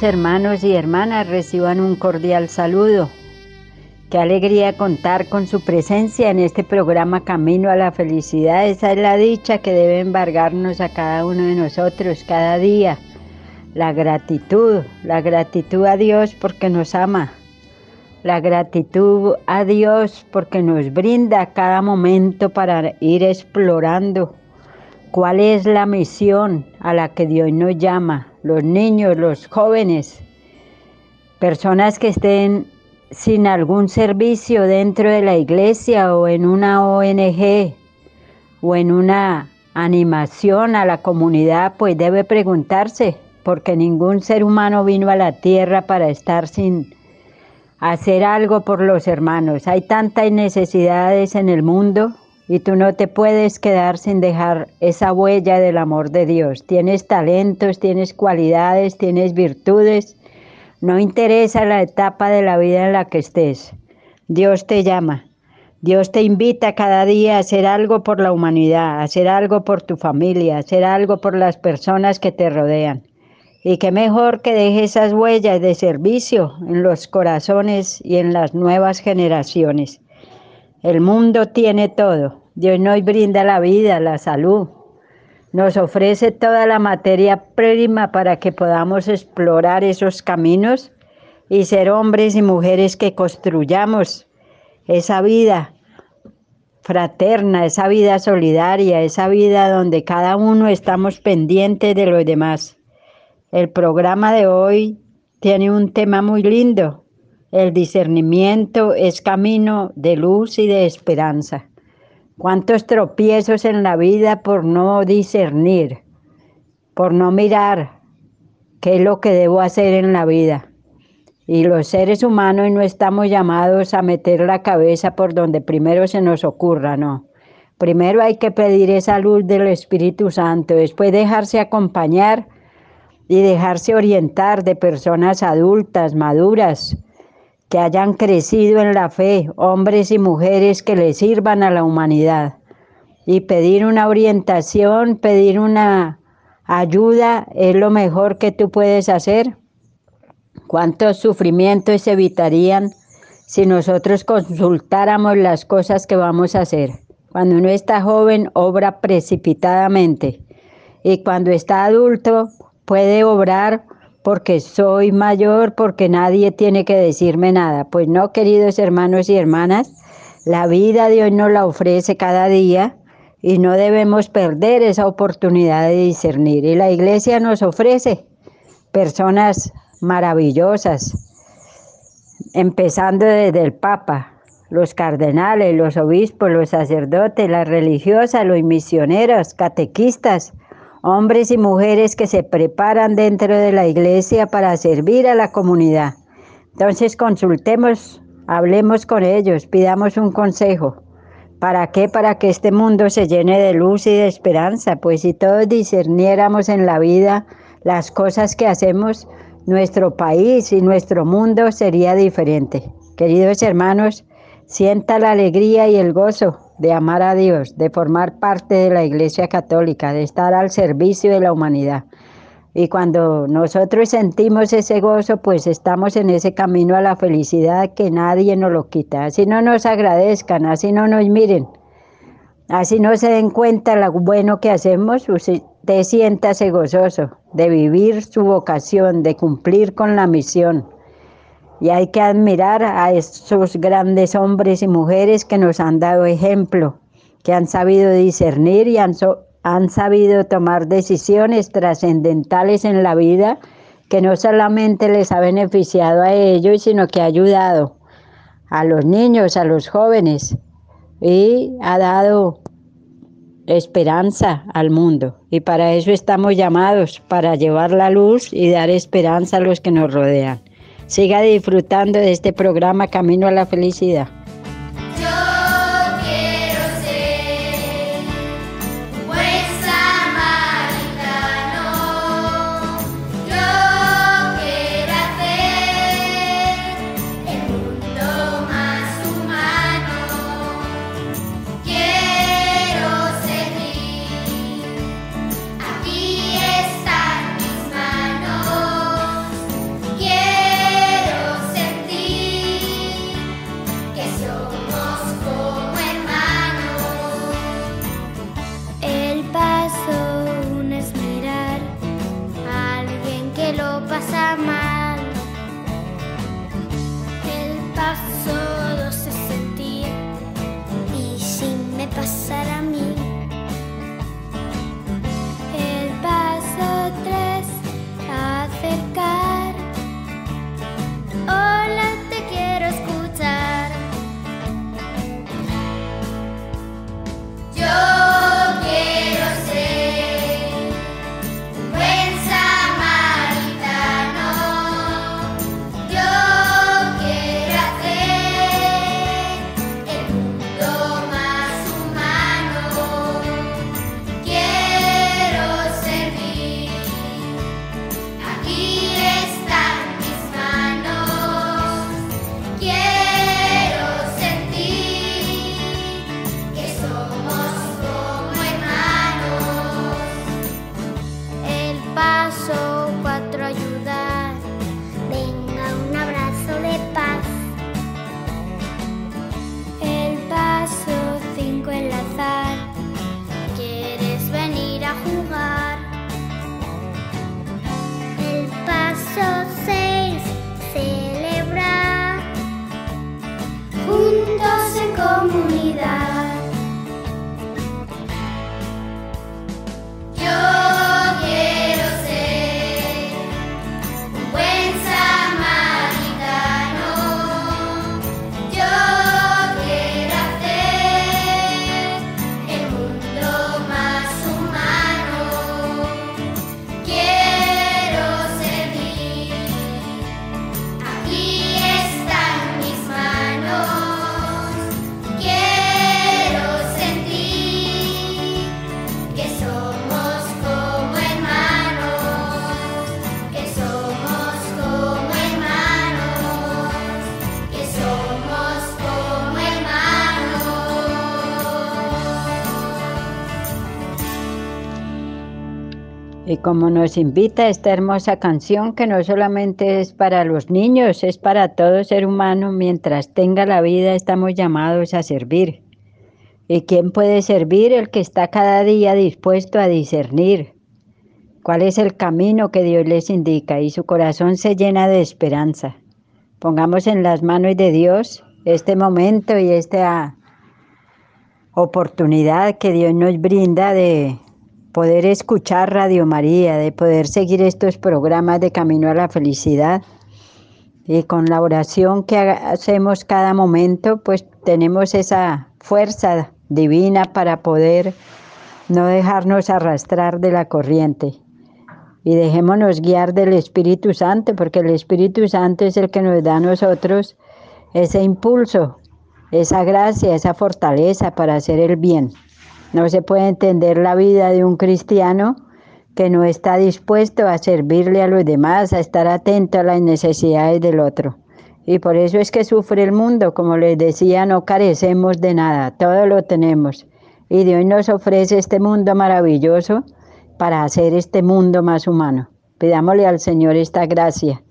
Hermanos y hermanas, reciban un cordial saludo. Qué alegría contar con su presencia en este programa Camino a la Felicidad. Esa es la dicha que debe embargarnos a cada uno de nosotros cada día. La gratitud, la gratitud a Dios porque nos ama. La gratitud a Dios porque nos brinda cada momento para ir explorando cuál es la misión a la que Dios nos llama los niños, los jóvenes, personas que estén sin algún servicio dentro de la iglesia o en una ONG o en una animación a la comunidad, pues debe preguntarse, porque ningún ser humano vino a la tierra para estar sin hacer algo por los hermanos. Hay tantas necesidades en el mundo y tú no te puedes quedar sin dejar esa huella del amor de Dios. Tienes talentos, tienes cualidades, tienes virtudes. No interesa la etapa de la vida en la que estés. Dios te llama. Dios te invita cada día a hacer algo por la humanidad, a hacer algo por tu familia, a hacer algo por las personas que te rodean. Y qué mejor que dejes esas huellas de servicio en los corazones y en las nuevas generaciones. El mundo tiene todo. Dios nos brinda la vida, la salud. Nos ofrece toda la materia prima para que podamos explorar esos caminos y ser hombres y mujeres que construyamos esa vida fraterna, esa vida solidaria, esa vida donde cada uno estamos pendientes de los demás. El programa de hoy tiene un tema muy lindo, el discernimiento es camino de luz y de esperanza. Cuántos tropiezos en la vida por no discernir, por no mirar qué es lo que debo hacer en la vida. Y los seres humanos no estamos llamados a meter la cabeza por donde primero se nos ocurra, no. Primero hay que pedir esa luz del Espíritu Santo, después dejarse acompañar y dejarse orientar de personas adultas, maduras, que hayan crecido en la fe, hombres y mujeres que le sirvan a la humanidad. Y pedir una orientación, pedir una ayuda es lo mejor que tú puedes hacer. ¿Cuántos sufrimientos se evitarían si nosotros consultáramos las cosas que vamos a hacer? Cuando uno está joven, obra precipitadamente. Y cuando está adulto, puede obrar porque soy mayor, porque nadie tiene que decirme nada. Pues no, queridos hermanos y hermanas, la vida Dios nos la ofrece cada día y no debemos perder esa oportunidad de discernir. Y la iglesia nos ofrece personas maravillosas, empezando desde el Papa, los cardenales, los obispos, los sacerdotes, las religiosas, los misioneros, catequistas, hombres y mujeres que se preparan dentro de la iglesia para servir a la comunidad. Entonces consultemos, hablemos con ellos, pidamos un consejo. ¿Para qué? Para que este mundo se llene de luz y de esperanza, pues si todos discerniéramos en la vida las cosas que hacemos, nuestro país y nuestro mundo sería diferente. Queridos hermanos, sienta la alegría y el gozo de amar a Dios, de formar parte de la Iglesia Católica, de estar al servicio de la humanidad. Y cuando nosotros sentimos ese gozo, pues estamos en ese camino a la felicidad que nadie nos lo quita. Así no nos agradezcan, así no nos miren, así no se den cuenta lo bueno que hacemos, usted siéntase gozoso de vivir su vocación, de cumplir con la misión. Y hay que admirar a esos grandes hombres y mujeres que nos han dado ejemplo, que han sabido discernir y han, han sabido tomar decisiones trascendentales en la vida que no solamente les ha beneficiado a ellos, sino que ha ayudado a los niños, a los jóvenes y ha dado esperanza al mundo. Y para eso estamos llamados, para llevar la luz y dar esperanza a los que nos rodean. Siga disfrutando de este programa Camino a la Felicidad. Y como nos invita esta hermosa canción que no solamente es para los niños, es para todo ser humano, mientras tenga la vida estamos llamados a servir. ¿Y quién puede servir? El que está cada día dispuesto a discernir cuál es el camino que Dios les indica y su corazón se llena de esperanza. Pongamos en las manos de Dios este momento y esta oportunidad que Dios nos brinda de poder escuchar Radio María, de poder seguir estos programas de Camino a la Felicidad. Y con la oración que hacemos cada momento, pues tenemos esa fuerza divina para poder no dejarnos arrastrar de la corriente. Y dejémonos guiar del Espíritu Santo, porque el Espíritu Santo es el que nos da a nosotros ese impulso, esa gracia, esa fortaleza para hacer el bien. No se puede entender la vida de un cristiano que no está dispuesto a servirle a los demás, a estar atento a las necesidades del otro. Y por eso es que sufre el mundo. Como les decía, no carecemos de nada, todo lo tenemos. Y Dios nos ofrece este mundo maravilloso para hacer este mundo más humano. Pidámosle al Señor esta gracia.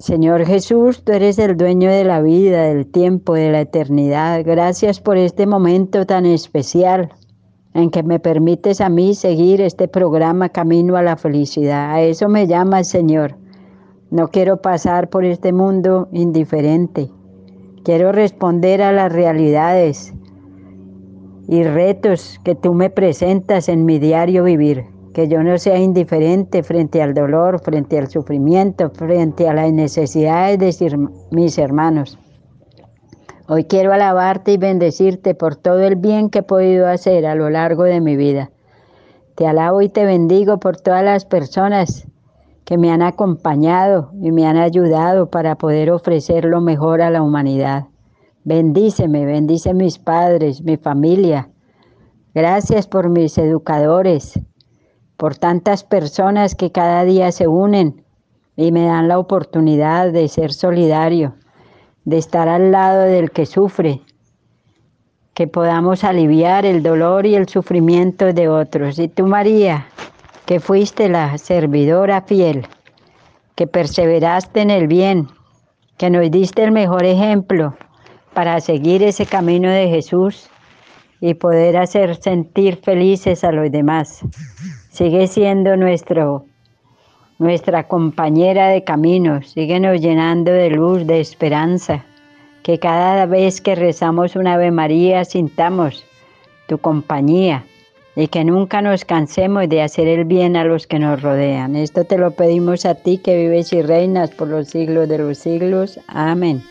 Señor Jesús, tú eres el dueño de la vida, del tiempo, de la eternidad. Gracias por este momento tan especial en que me permites a mí seguir este programa Camino a la Felicidad. A eso me llama Señor. No quiero pasar por este mundo indiferente. Quiero responder a las realidades y retos que tú me presentas en mi diario vivir que yo no sea indiferente frente al dolor, frente al sufrimiento, frente a las necesidades de mis hermanos. Hoy quiero alabarte y bendecirte por todo el bien que he podido hacer a lo largo de mi vida. Te alabo y te bendigo por todas las personas que me han acompañado y me han ayudado para poder ofrecer lo mejor a la humanidad. Bendíceme, bendice mis padres, mi familia. Gracias por mis educadores, por tantas personas que cada día se unen y me dan la oportunidad de ser solidario, de estar al lado del que sufre, que podamos aliviar el dolor y el sufrimiento de otros. Y tú, María, que fuiste la servidora fiel, que perseveraste en el bien, que nos diste el mejor ejemplo para seguir ese camino de Jesús y poder hacer sentir felices a los demás sigue siendo nuestro, nuestra compañera de caminos, síguenos llenando de luz, de esperanza, que cada vez que rezamos una Ave María sintamos tu compañía y que nunca nos cansemos de hacer el bien a los que nos rodean. Esto te lo pedimos a ti que vives y reinas por los siglos de los siglos. Amén.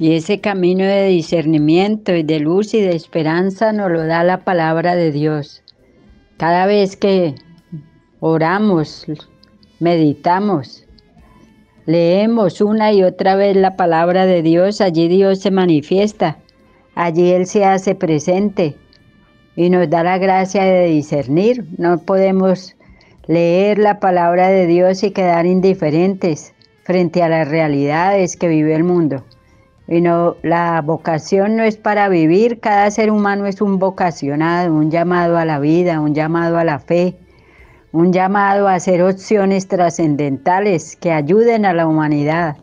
Y ese camino de discernimiento y de luz y de esperanza nos lo da la palabra de Dios. Cada vez que oramos, meditamos, leemos una y otra vez la palabra de Dios, allí Dios se manifiesta, allí Él se hace presente y nos da la gracia de discernir. No podemos leer la palabra de Dios y quedar indiferentes frente a las realidades que vive el mundo. Y no, la vocación no es para vivir, cada ser humano es un vocacionado, un llamado a la vida, un llamado a la fe, un llamado a hacer opciones trascendentales que ayuden a la humanidad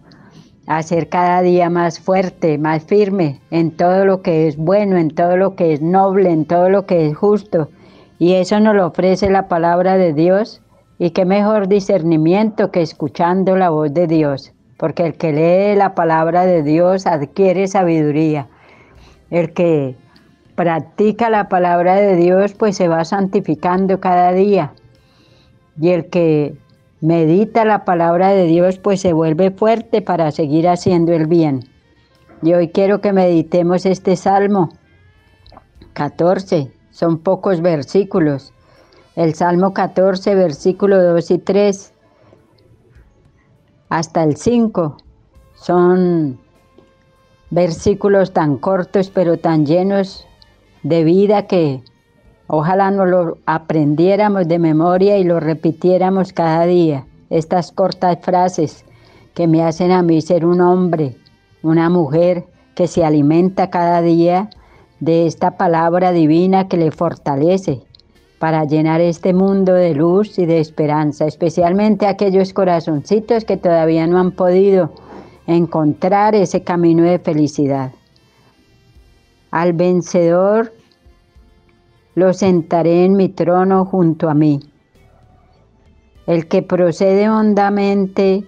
a ser cada día más fuerte, más firme en todo lo que es bueno, en todo lo que es noble, en todo lo que es justo. Y eso nos lo ofrece la palabra de Dios. Y qué mejor discernimiento que escuchando la voz de Dios, porque el que lee la palabra de Dios adquiere sabiduría. El que practica la palabra de Dios pues se va santificando cada día. Y el que medita la palabra de Dios, pues se vuelve fuerte para seguir haciendo el bien. Y hoy quiero que meditemos este Salmo 14, son pocos versículos. El Salmo 14, versículo 2 y 3, hasta el 5, son versículos tan cortos pero tan llenos de vida que Ojalá nos lo aprendiéramos de memoria y lo repitiéramos cada día. Estas cortas frases que me hacen a mí ser un hombre, una mujer que se alimenta cada día de esta palabra divina que le fortalece para llenar este mundo de luz y de esperanza, especialmente aquellos corazoncitos que todavía no han podido encontrar ese camino de felicidad. Al vencedor lo sentaré en mi trono junto a mí. El que procede hondamente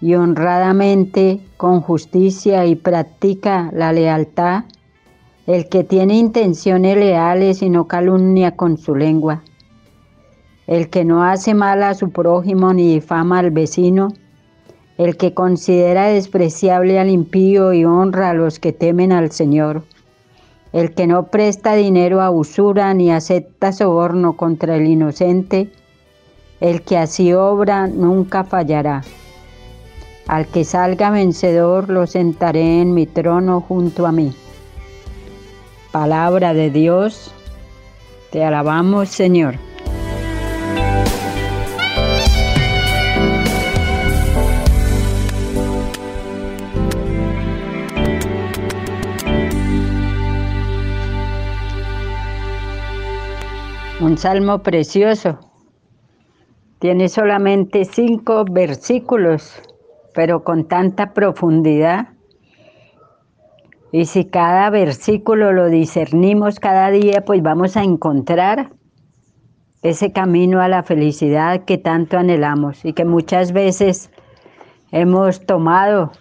y honradamente con justicia y practica la lealtad, el que tiene intenciones leales y no calumnia con su lengua, el que no hace mal a su prójimo ni difama al vecino, el que considera despreciable al impío y honra a los que temen al Señor el que no presta dinero a usura ni acepta soborno contra el inocente, el que así obra nunca fallará. Al que salga vencedor lo sentaré en mi trono junto a mí. Palabra de Dios, te alabamos Señor. Un salmo precioso. Tiene solamente cinco versículos, pero con tanta profundidad. Y si cada versículo lo discernimos cada día, pues vamos a encontrar ese camino a la felicidad que tanto anhelamos y que muchas veces hemos tomado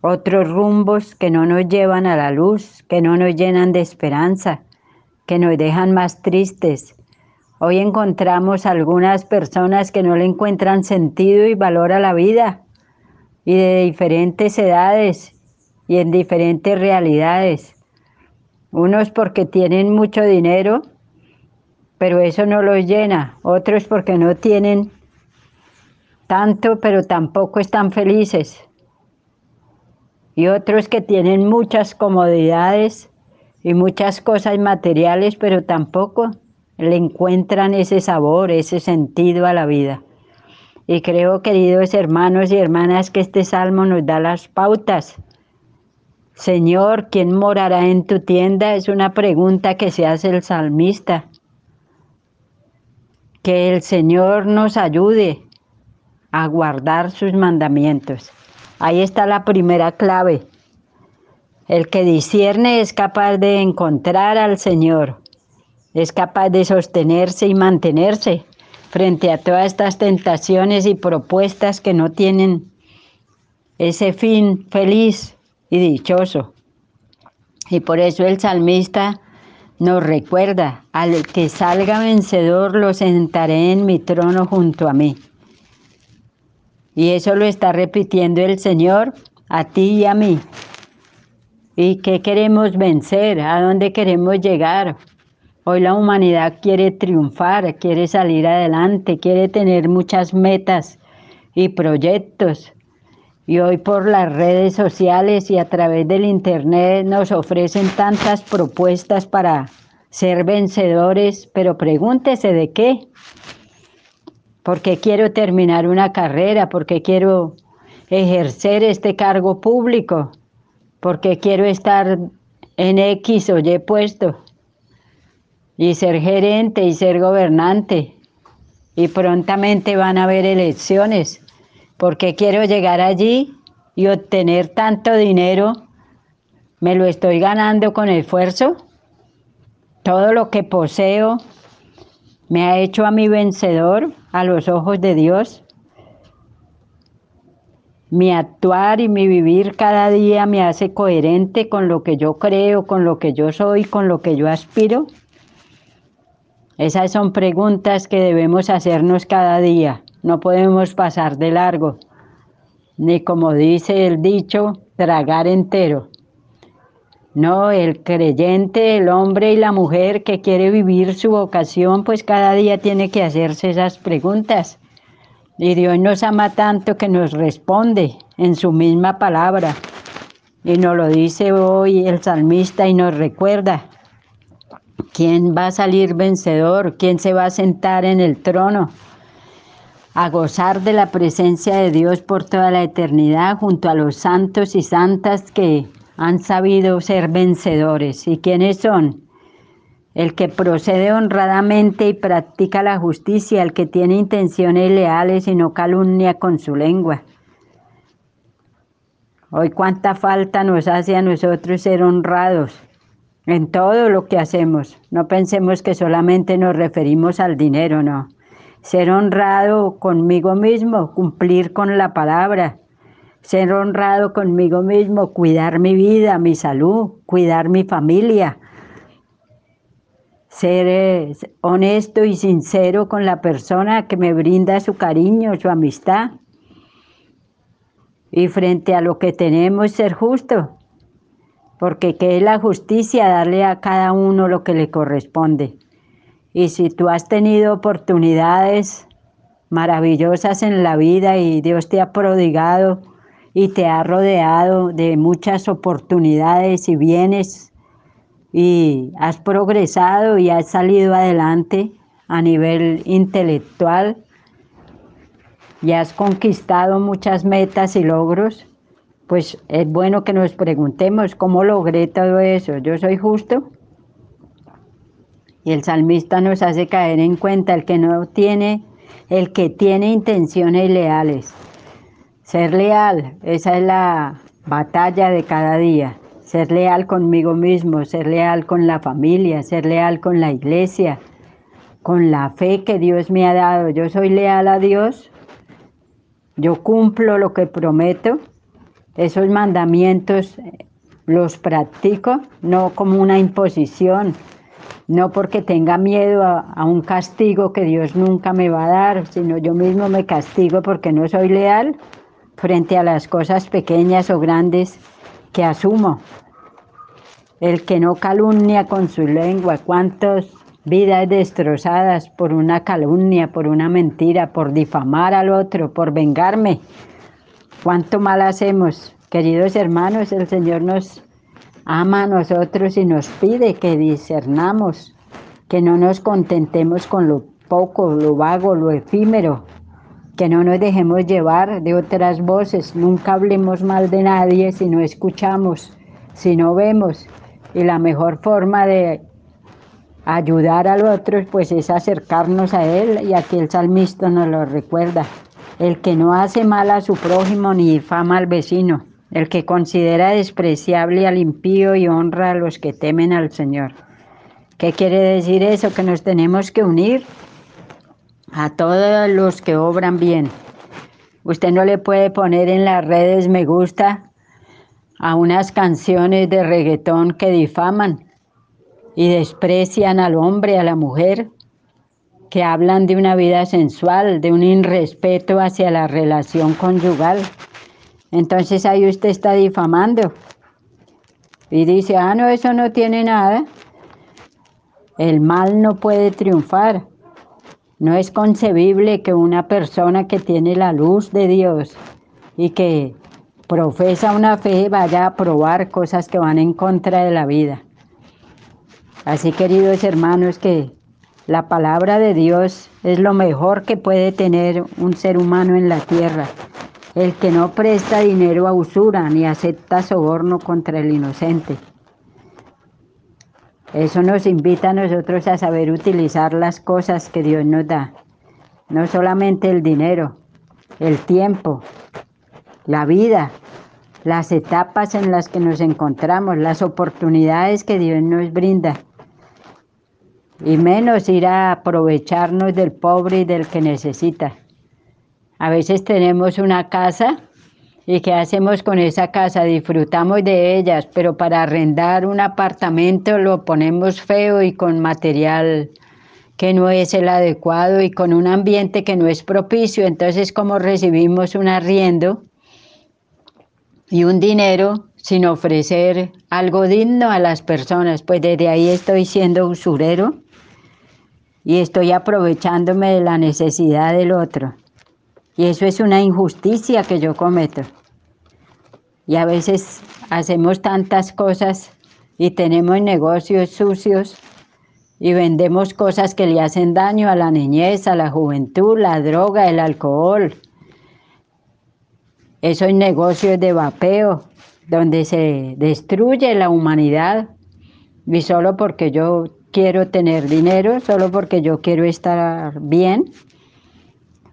otros rumbos que no nos llevan a la luz, que no nos llenan de esperanza, que nos dejan más tristes, Hoy encontramos algunas personas que no le encuentran sentido y valor a la vida y de diferentes edades y en diferentes realidades. Unos porque tienen mucho dinero, pero eso no los llena. Otros porque no tienen tanto, pero tampoco están felices. Y otros que tienen muchas comodidades y muchas cosas materiales, pero tampoco le encuentran ese sabor, ese sentido a la vida. Y creo, queridos hermanos y hermanas, que este salmo nos da las pautas. Señor, ¿quién morará en tu tienda? Es una pregunta que se hace el salmista. Que el Señor nos ayude a guardar sus mandamientos. Ahí está la primera clave. El que discierne es capaz de encontrar al Señor es capaz de sostenerse y mantenerse frente a todas estas tentaciones y propuestas que no tienen ese fin feliz y dichoso. Y por eso el salmista nos recuerda, al que salga vencedor lo sentaré en mi trono junto a mí. Y eso lo está repitiendo el Señor a ti y a mí. ¿Y qué queremos vencer? ¿A dónde queremos llegar? Hoy la humanidad quiere triunfar, quiere salir adelante, quiere tener muchas metas, y proyectos. Y hoy por las redes sociales y a través del Internet nos ofrecen tantas propuestas para ser vencedores, pero pregúntese de qué. ¿Por qué quiero terminar una carrera? ¿Por qué quiero ejercer este cargo público? ¿Por qué quiero estar en X o Y puesto? Y ser gerente y ser gobernante. Y prontamente van a haber elecciones. ¿Por qué quiero llegar allí y obtener tanto dinero? ¿Me lo estoy ganando con esfuerzo? Todo lo que poseo me ha hecho a mi vencedor a los ojos de Dios. Mi actuar y mi vivir cada día me hace coherente con lo que yo creo, con lo que yo soy, con lo que yo aspiro. Esas son preguntas que debemos hacernos cada día. No podemos pasar de largo, ni como dice el dicho, tragar entero. No, el creyente, el hombre y la mujer que quiere vivir su vocación, pues cada día tiene que hacerse esas preguntas. Y Dios nos ama tanto que nos responde en su misma palabra. Y nos lo dice hoy el salmista y nos recuerda. ¿Quién va a salir vencedor? ¿Quién se va a sentar en el trono? A gozar de la presencia de Dios por toda la eternidad junto a los santos y santas que han sabido ser vencedores. ¿Y quiénes son? El que procede honradamente y practica la justicia, el que tiene intenciones leales y no calumnia con su lengua. Hoy cuánta falta nos hace a nosotros ser honrados en todo lo que hacemos. No pensemos que solamente nos referimos al dinero, no. Ser honrado conmigo mismo, cumplir con la palabra, ser honrado conmigo mismo, cuidar mi vida, mi salud, cuidar mi familia, ser eh, honesto y sincero con la persona que me brinda su cariño, su amistad. Y frente a lo que tenemos, ser justo, porque ¿qué es la justicia? Darle a cada uno lo que le corresponde. Y si tú has tenido oportunidades maravillosas en la vida y Dios te ha prodigado, y te ha rodeado de muchas oportunidades y bienes y has progresado y has salido adelante a nivel intelectual y has conquistado muchas metas y logros, pues es bueno que nos preguntemos cómo logré todo eso. Yo soy justo. Y el salmista nos hace caer en cuenta el que no tiene, el que tiene intenciones leales ser leal, esa es la batalla de cada día. Ser leal conmigo mismo, ser leal con la familia, ser leal con la iglesia, con la fe que Dios me ha dado. Yo soy leal a Dios, yo cumplo lo que prometo, esos mandamientos los practico, no como una imposición, no porque tenga miedo a, un castigo que Dios nunca me va a dar, sino yo mismo me castigo porque no soy leal frente a las cosas pequeñas o grandes que asumo. El que no calumnia con su lengua, cuántas vidas destrozadas por una calumnia, por una mentira, por difamar al otro, por vengarme. Cuánto mal hacemos. Queridos hermanos, el Señor nos ama a nosotros y nos pide que discernamos, que no nos contentemos con lo poco, lo vago, lo efímero, que no nos dejemos llevar de otras voces, nunca hablemos mal de nadie si no escuchamos, si no vemos. Y la mejor forma de ayudar al otro pues es acercarnos a Él y aquí el salmista nos lo recuerda. El que no hace mal a su prójimo ni difama al vecino, el que considera despreciable al impío y honra a los que temen al Señor. ¿Qué quiere decir eso? Que nos tenemos que unir a todos los que obran bien. Usted no le puede poner en las redes me gusta a unas canciones de reggaetón que difaman y desprecian al hombre, a la mujer, que hablan de una vida sensual, de un irrespeto hacia la relación conyugal. Entonces ahí usted está difamando y dice, ah, no, eso no tiene nada. El mal no puede triunfar. No es concebible que una persona que tiene la luz de Dios y que profesa una fe vaya a probar cosas que van en contra de la vida. Así, queridos hermanos, que la palabra de Dios es lo mejor que puede tener un ser humano en la tierra. El que no presta dinero a usura ni acepta soborno contra el inocente. Eso nos invita a nosotros a saber utilizar las cosas que Dios nos da. No solamente el dinero, el tiempo, la vida, las etapas en las que nos encontramos, las oportunidades que Dios nos brinda. Y menos ir a aprovecharnos del pobre y del que necesita. A veces tenemos una casa ¿Y qué hacemos con esa casa? Disfrutamos de ellas, pero para arrendar un apartamento lo ponemos feo y con material que no es el adecuado y con un ambiente que no es propicio. Entonces, como recibimos un arriendo y un dinero sin ofrecer algo digno a las personas, pues desde ahí estoy siendo usurero y estoy aprovechándome de la necesidad del otro. Y eso es una injusticia que yo cometo. Y a veces hacemos tantas cosas y tenemos negocios sucios y vendemos cosas que le hacen daño a la niñez, a la juventud, la droga, el alcohol. Esos negocios de vapeo, donde se destruye la humanidad. Y solo porque yo quiero tener dinero, solo porque yo quiero estar bien,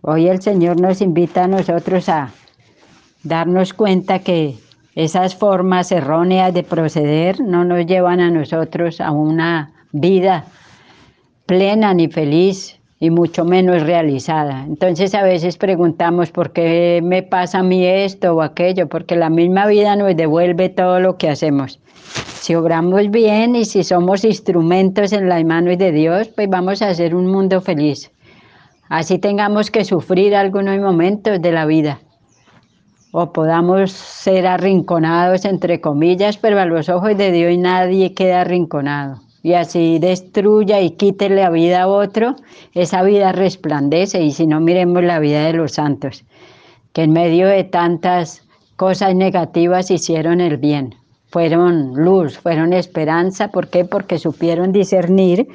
Hoy el Señor nos invita a nosotros a darnos cuenta que esas formas erróneas de proceder no nos llevan a nosotros a una vida plena ni feliz y mucho menos realizada. Entonces a veces preguntamos por qué me pasa a mí esto o aquello, porque la misma vida nos devuelve todo lo que hacemos. Si obramos bien y si somos instrumentos en las manos de Dios, pues vamos a hacer un mundo feliz así tengamos que sufrir algunos momentos de la vida o podamos ser arrinconados entre comillas, pero a los ojos de Dios nadie queda arrinconado. Y así destruya y quite la vida a otro, esa vida resplandece. Y si no, miremos la vida de los santos, que en medio de tantas cosas negativas hicieron el bien. Fueron luz, fueron esperanza. ¿Por qué? Porque supieron discernir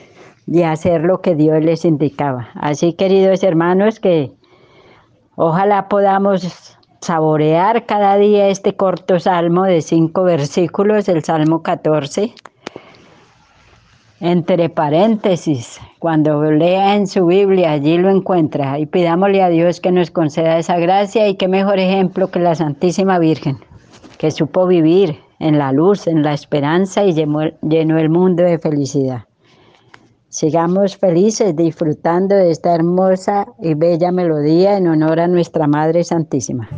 de hacer lo que Dios les indicaba. Así, queridos hermanos, que ojalá podamos saborear cada día este corto salmo de cinco versículos, el Salmo 14. Entre paréntesis, cuando lea en su Biblia, allí lo encuentra y pidámosle a Dios que nos conceda esa gracia y qué mejor ejemplo que la Santísima Virgen, que supo vivir en la luz, en la esperanza y llenó el mundo de felicidad. Sigamos felices disfrutando de esta hermosa y bella melodía en honor a nuestra Madre Santísima.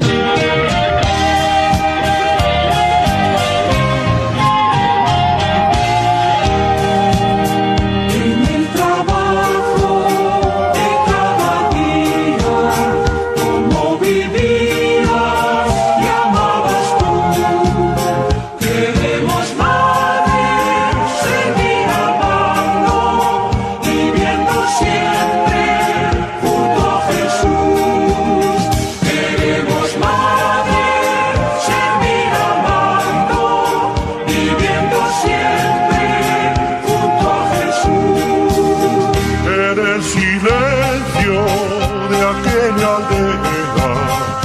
Madre en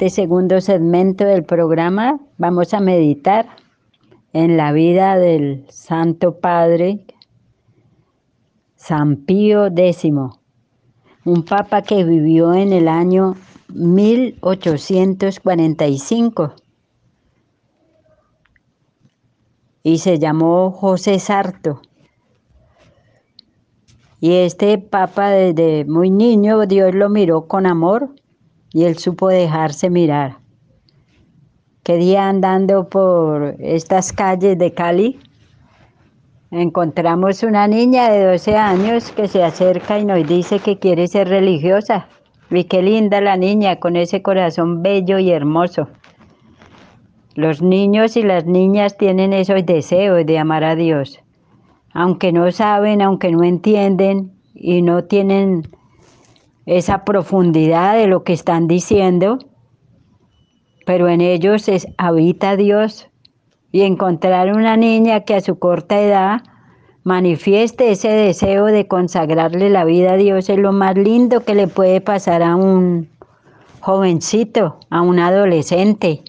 este segundo segmento del programa vamos a meditar en la vida del Santo Padre San Pío X, un papa que vivió en el año 1845 y se llamó José Sarto. Y este papa desde muy niño Dios lo miró con amor y él supo dejarse mirar. Que día andando por estas calles de Cali, encontramos una niña de 12 años que se acerca y nos dice que quiere ser religiosa. Y qué linda la niña con ese corazón bello y hermoso. Los niños y las niñas tienen esos deseos de amar a Dios. Aunque no saben, aunque no entienden y no tienen esa profundidad de lo que están diciendo, pero en ellos es, habita Dios y encontrar una niña que a su corta edad manifieste ese deseo de consagrarle la vida a Dios es lo más lindo que le puede pasar a un jovencito, a un adolescente.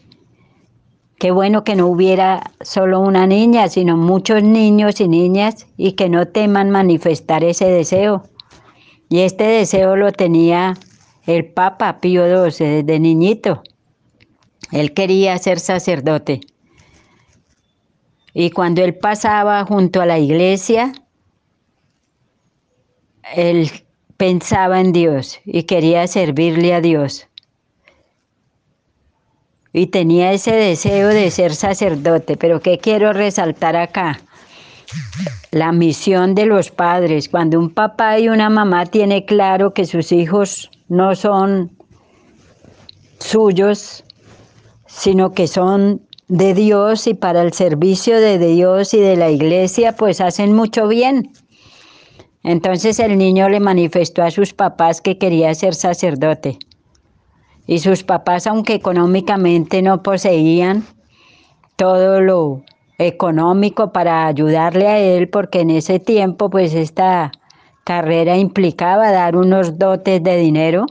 Qué bueno que no hubiera solo una niña, sino muchos niños y niñas y que no teman manifestar ese deseo. Y este deseo lo tenía el Papa Pío XII desde niñito. Él quería ser sacerdote. Y cuando él pasaba junto a la iglesia, él pensaba en Dios y quería servirle a Dios. Y tenía ese deseo de ser sacerdote. Pero ¿qué quiero resaltar acá? La misión de los padres. Cuando un papá y una mamá tienen claro que sus hijos no son suyos, sino que son de Dios y para el servicio de Dios y de la iglesia, pues hacen mucho bien. Entonces el niño le manifestó a sus papás que quería ser sacerdote. Y sus papás, aunque económicamente no poseían todo lo económico para ayudarle a él, porque en ese tiempo pues esta carrera implicaba dar unos dotes de dinero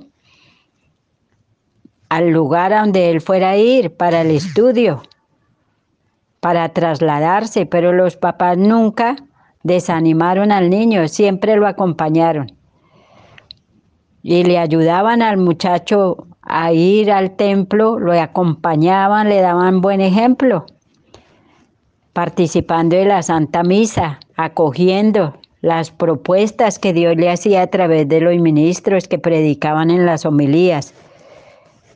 al lugar a donde él fuera a ir para el estudio, para trasladarse, pero los papás nunca desanimaron al niño, siempre lo acompañaron. Y le ayudaban al muchacho a ir al templo, lo acompañaban, le daban buen ejemplo participando de la Santa Misa, acogiendo las propuestas que Dios le hacía a través de los ministros que predicaban en las homilías.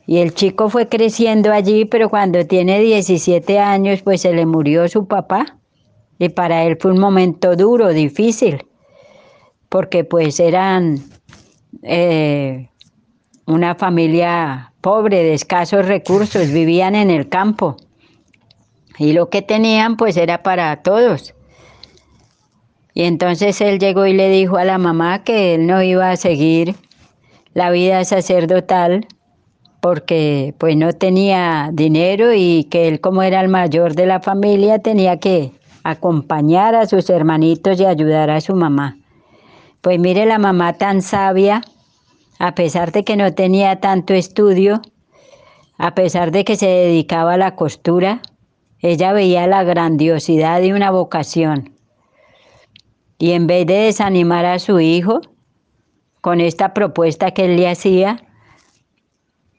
Y el chico fue creciendo allí, pero cuando tiene 17 años, pues se le murió su papá. Y para él fue un momento duro, difícil, porque pues eran eh, una familia pobre, de escasos recursos, vivían en el campo. Y lo que tenían pues era para todos. Y entonces él llegó y le dijo a la mamá que él no iba a seguir la vida sacerdotal porque pues no tenía dinero y que él como era el mayor de la familia tenía que acompañar a sus hermanitos y ayudar a su mamá. Pues mire la mamá tan sabia, a pesar de que no tenía tanto estudio, a pesar de que se dedicaba a la costura, ella veía la grandiosidad de una vocación. Y en vez de desanimar a su hijo con esta propuesta que él le hacía,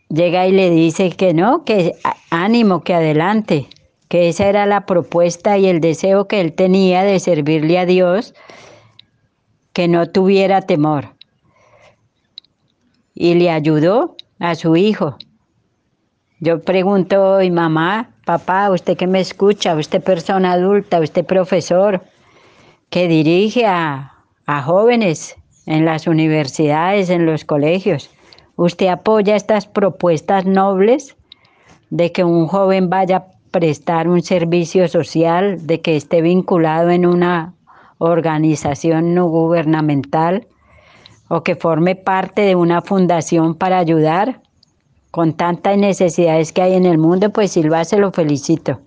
llega y le dice que no, que ánimo, que adelante, que esa era la propuesta y el deseo que él tenía de servirle a Dios, que no tuviera temor. Y le ayudó a su hijo. Yo pregunto hoy, mamá, papá, usted que me escucha, usted persona adulta, usted profesor, que dirige a, a jóvenes en las universidades, en los colegios, ¿usted apoya estas propuestas nobles de que un joven vaya a prestar un servicio social, de que esté vinculado en una organización no gubernamental o que forme parte de una fundación para ayudar? Con tantas necesidades que hay en el mundo, pues Silva se lo felicito.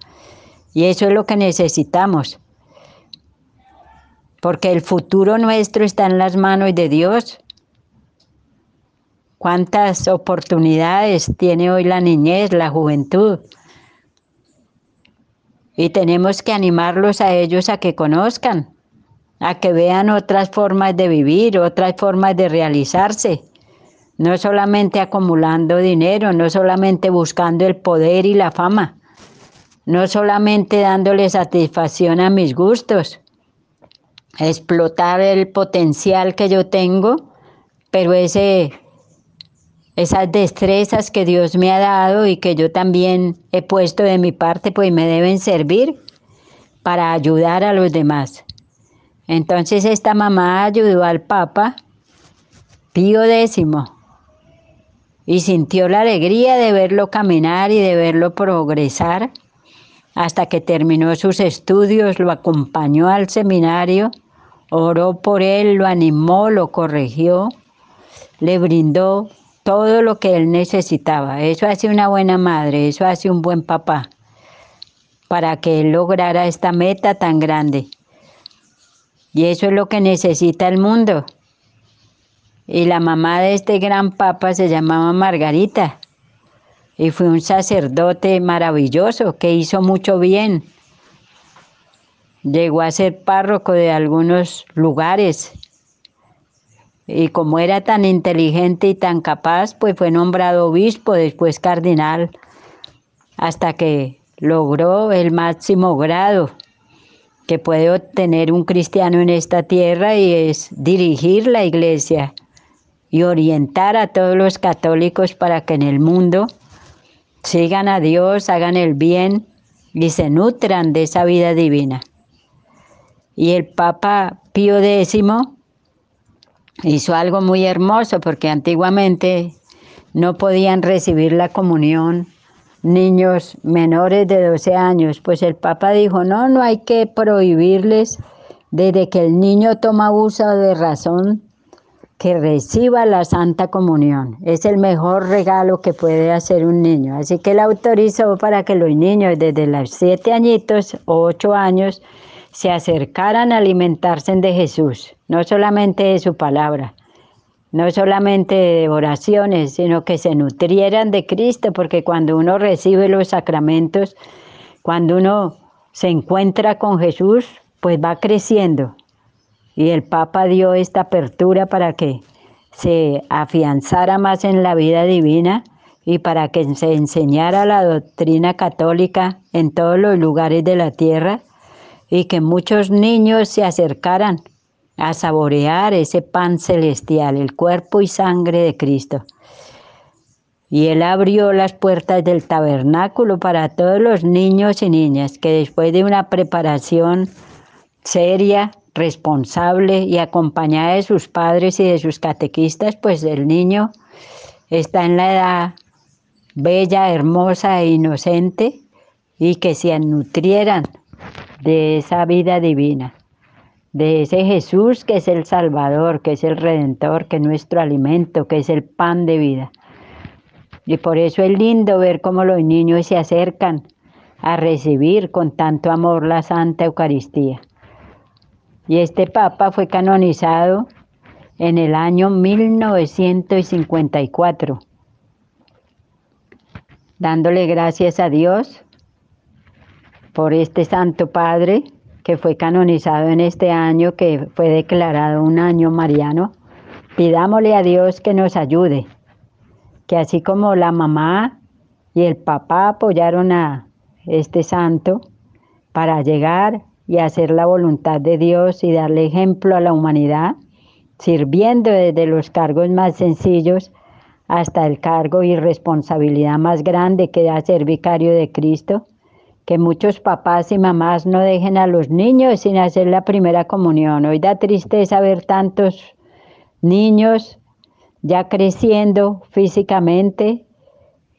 Y eso es lo que necesitamos. Porque el futuro nuestro está en las manos de Dios. ¿Cuántas oportunidades tiene hoy la niñez, la juventud? Y tenemos que animarlos a ellos a que conozcan, a que vean otras formas de vivir, otras formas de realizarse no solamente acumulando dinero, no solamente buscando el poder y la fama, no solamente dándole satisfacción a mis gustos, explotar el potencial que yo tengo, pero ese, esas destrezas que Dios me ha dado y que yo también he puesto de mi parte, pues me deben servir para ayudar a los demás. Entonces esta mamá ayudó al Papa Pío X y sintió la alegría de verlo caminar y de verlo progresar hasta que terminó sus estudios, lo acompañó al seminario, oró por él, lo animó, lo corrigió, le brindó todo lo que él necesitaba. Eso hace una buena madre, eso hace un buen papá, para que él lograra esta meta tan grande. Y eso es lo que necesita el mundo. Y la mamá de este gran papa se llamaba Margarita. Y fue un sacerdote maravilloso que hizo mucho bien. Llegó a ser párroco de algunos lugares. Y como era tan inteligente y tan capaz, pues fue nombrado obispo, después cardinal, hasta que logró el máximo grado que puede obtener un cristiano en esta tierra y es dirigir la iglesia y orientar a todos los católicos para que en el mundo sigan a Dios, hagan el bien y se nutran de esa vida divina. Y el Papa Pío X hizo algo muy hermoso porque antiguamente no podían recibir la comunión niños menores de 12 años. Pues el Papa dijo, no, no hay que prohibirles desde que el niño toma uso de razón que reciba la Santa Comunión. Es el mejor regalo que puede hacer un niño. Así que él autorizó para que los niños desde los siete añitos o ocho años se acercaran a alimentarse de Jesús, no solamente de su palabra, no solamente de oraciones, sino que se nutrieran de Cristo, porque cuando uno recibe los sacramentos, cuando uno se encuentra con Jesús, pues va creciendo, y el Papa dio esta apertura para que se afianzara más en la vida divina y para que se enseñara la doctrina católica en todos los lugares de la tierra y que muchos niños se acercaran a saborear ese pan celestial, el cuerpo y sangre de Cristo. Y él abrió las puertas del tabernáculo para todos los niños y niñas que después de una preparación seria responsable y acompañada de sus padres y de sus catequistas, pues el niño está en la edad bella, hermosa e inocente y que se nutrieran de esa vida divina. de ese Jesús que es el Salvador, que es el Redentor, que es nuestro alimento, que es el pan de vida. Y por eso es lindo ver cómo los niños se acercan a recibir con tanto amor la Santa Eucaristía. Y este Papa fue canonizado en el año 1954, dándole gracias a Dios por este Santo Padre que fue canonizado en este año, que fue declarado un año mariano. Pidámosle a Dios que nos ayude, que así como la mamá y el papá apoyaron a este santo para llegar y hacer la voluntad de Dios y darle ejemplo a la humanidad, sirviendo desde los cargos más sencillos hasta el cargo y responsabilidad más grande que da ser vicario de Cristo, que muchos papás y mamás no dejen a los niños sin hacer la primera comunión. Hoy da tristeza ver tantos niños ya creciendo físicamente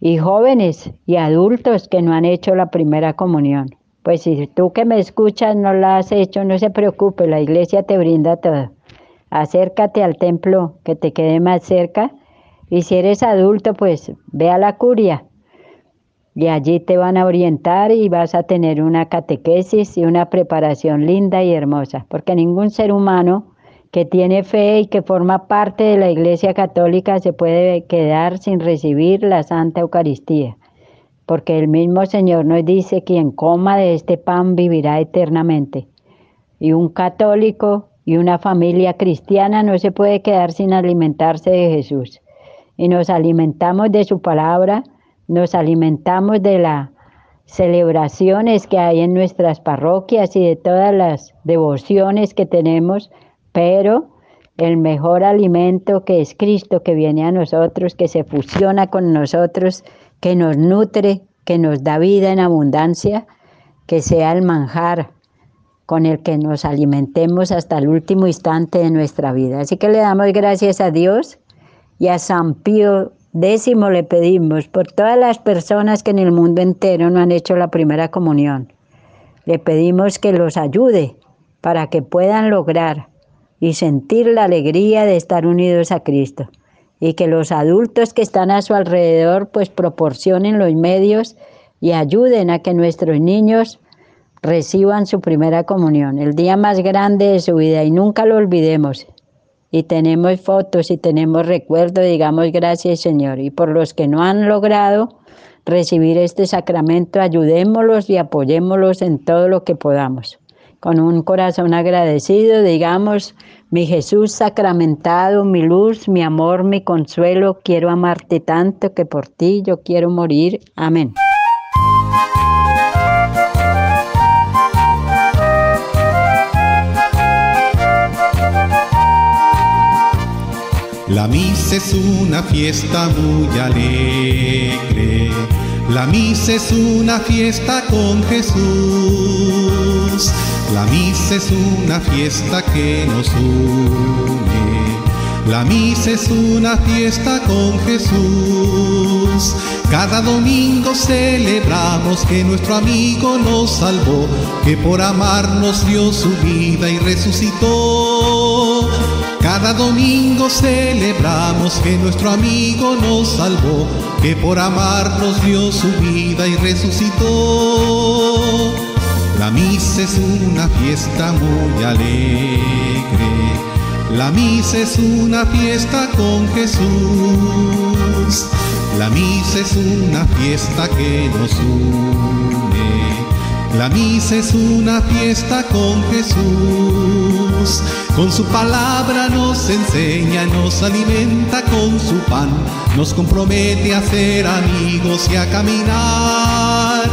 y jóvenes y adultos que no han hecho la primera comunión. Pues si tú que me escuchas no la has hecho, no se preocupe, la iglesia te brinda todo. Acércate al templo que te quede más cerca y si eres adulto, pues ve a la curia y allí te van a orientar y vas a tener una catequesis y una preparación linda y hermosa, porque ningún ser humano que tiene fe y que forma parte de la Iglesia Católica se puede quedar sin recibir la Santa Eucaristía, porque el mismo Señor nos dice, quien coma de este pan vivirá eternamente. Y un católico y una familia cristiana no se puede quedar sin alimentarse de Jesús. Y nos alimentamos de su palabra, nos alimentamos de las celebraciones que hay en nuestras parroquias y de todas las devociones que tenemos, pero el mejor alimento que es Cristo que viene a nosotros, que se fusiona con nosotros, que nos nutre, que nos da vida en abundancia, que sea el manjar con el que nos alimentemos hasta el último instante de nuestra vida. Así que le damos gracias a Dios y a San Pío X le pedimos por todas las personas que en el mundo entero no han hecho la primera comunión. Le pedimos que los ayude para que puedan lograr y sentir la alegría de estar unidos a Cristo y que los adultos que están a su alrededor pues proporcionen los medios y ayuden a que nuestros niños reciban su primera comunión, el día más grande de su vida y nunca lo olvidemos. Y tenemos fotos y tenemos recuerdos, digamos gracias Señor. Y por los que no han logrado recibir este sacramento, ayudémoslos y apoyémoslos en todo lo que podamos. Con un corazón agradecido, digamos, mi Jesús sacramentado, mi luz, mi amor, mi consuelo, quiero amarte tanto que por ti yo quiero morir. Amén. La misa es una fiesta muy alegre. La misa es una fiesta con Jesús. La misa es una fiesta que nos une. La misa es una fiesta con Jesús. Cada domingo celebramos que nuestro amigo nos salvó, que por amarnos dio su vida y resucitó. Cada domingo celebramos que nuestro amigo nos salvó, que por amarnos dio su vida y resucitó. La misa es una fiesta muy alegre, la misa es una fiesta con Jesús, la misa es una fiesta que nos une. La misa es una fiesta con Jesús. Con su palabra nos enseña, nos alimenta con su pan. Nos compromete a ser amigos y a caminar.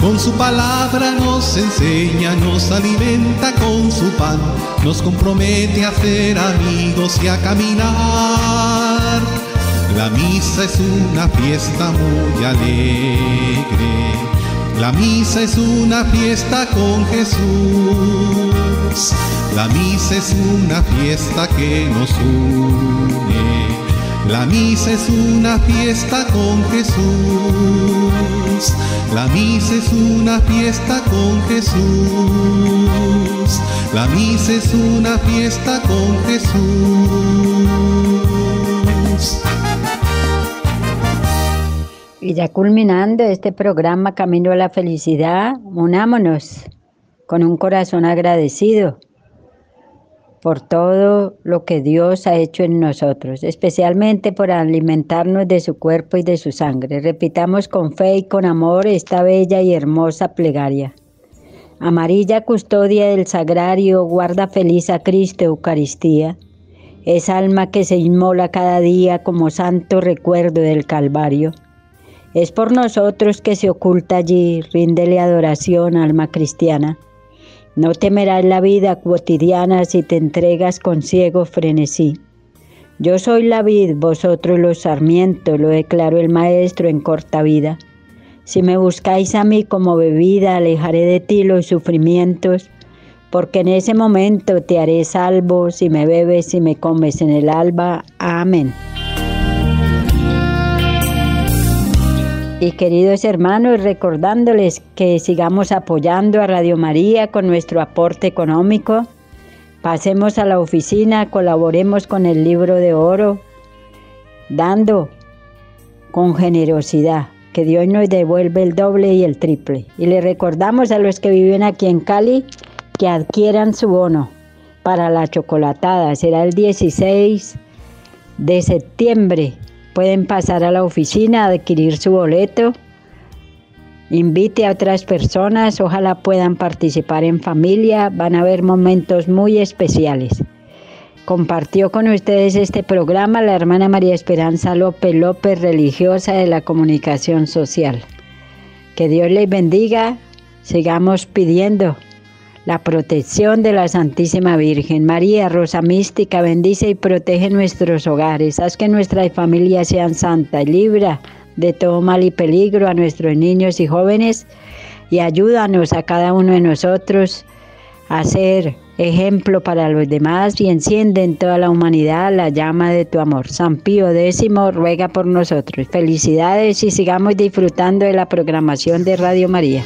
Con su palabra nos enseña, nos alimenta con su pan. Nos compromete a ser amigos y a caminar. La misa es una fiesta muy alegre la misa es una fiesta con Jesús. La misa es una fiesta que nos une. La misa es una fiesta con Jesús. La misa es una fiesta con Jesús. La misa es una fiesta con Jesús. Y ya culminando este programa Camino a la Felicidad, unámonos con un corazón agradecido por todo lo que Dios ha hecho en nosotros, especialmente por alimentarnos de su cuerpo y de su sangre. Repitamos con fe y con amor esta bella y hermosa plegaria. Amarilla custodia del sagrario, guarda feliz a Cristo Eucaristía, es alma que se inmola cada día como santo recuerdo del Calvario. Es por nosotros que se oculta allí, ríndele adoración, alma cristiana no temerás la vida cotidiana si te entregas con ciego frenesí. Yo soy la vid, vosotros los sarmientos, lo declaró el Maestro en corta vida. Si me buscáis a mí como bebida, alejaré de ti los sufrimientos, porque en ese momento te haré salvo si me bebes y me comes en el alba. Amén. Y queridos hermanos, recordándoles que sigamos apoyando a Radio María con nuestro aporte económico. Pasemos a la oficina, colaboremos con el libro de oro, dando con generosidad, que Dios nos devuelve el doble y el triple. Y le recordamos a los que viven aquí en Cali que adquieran su bono para la chocolatada. Será el 16 de septiembre Pueden pasar a la oficina a adquirir su boleto. Invite a otras personas, ojalá puedan participar en familia, van a haber momentos muy especiales. Compartió con ustedes este programa la hermana María Esperanza López López, religiosa de la comunicación social. Que Dios les bendiga, sigamos pidiendo la protección de la Santísima Virgen. María, Rosa Mística, bendice y protege nuestros hogares. Haz que nuestras familias sean santas libra de todo mal y peligro a nuestros niños y jóvenes y ayúdanos a cada uno de nosotros a ser ejemplo para los demás y enciende en toda la humanidad la llama de tu amor. San Pío X ruega por nosotros. Felicidades y sigamos disfrutando de la programación de Radio María.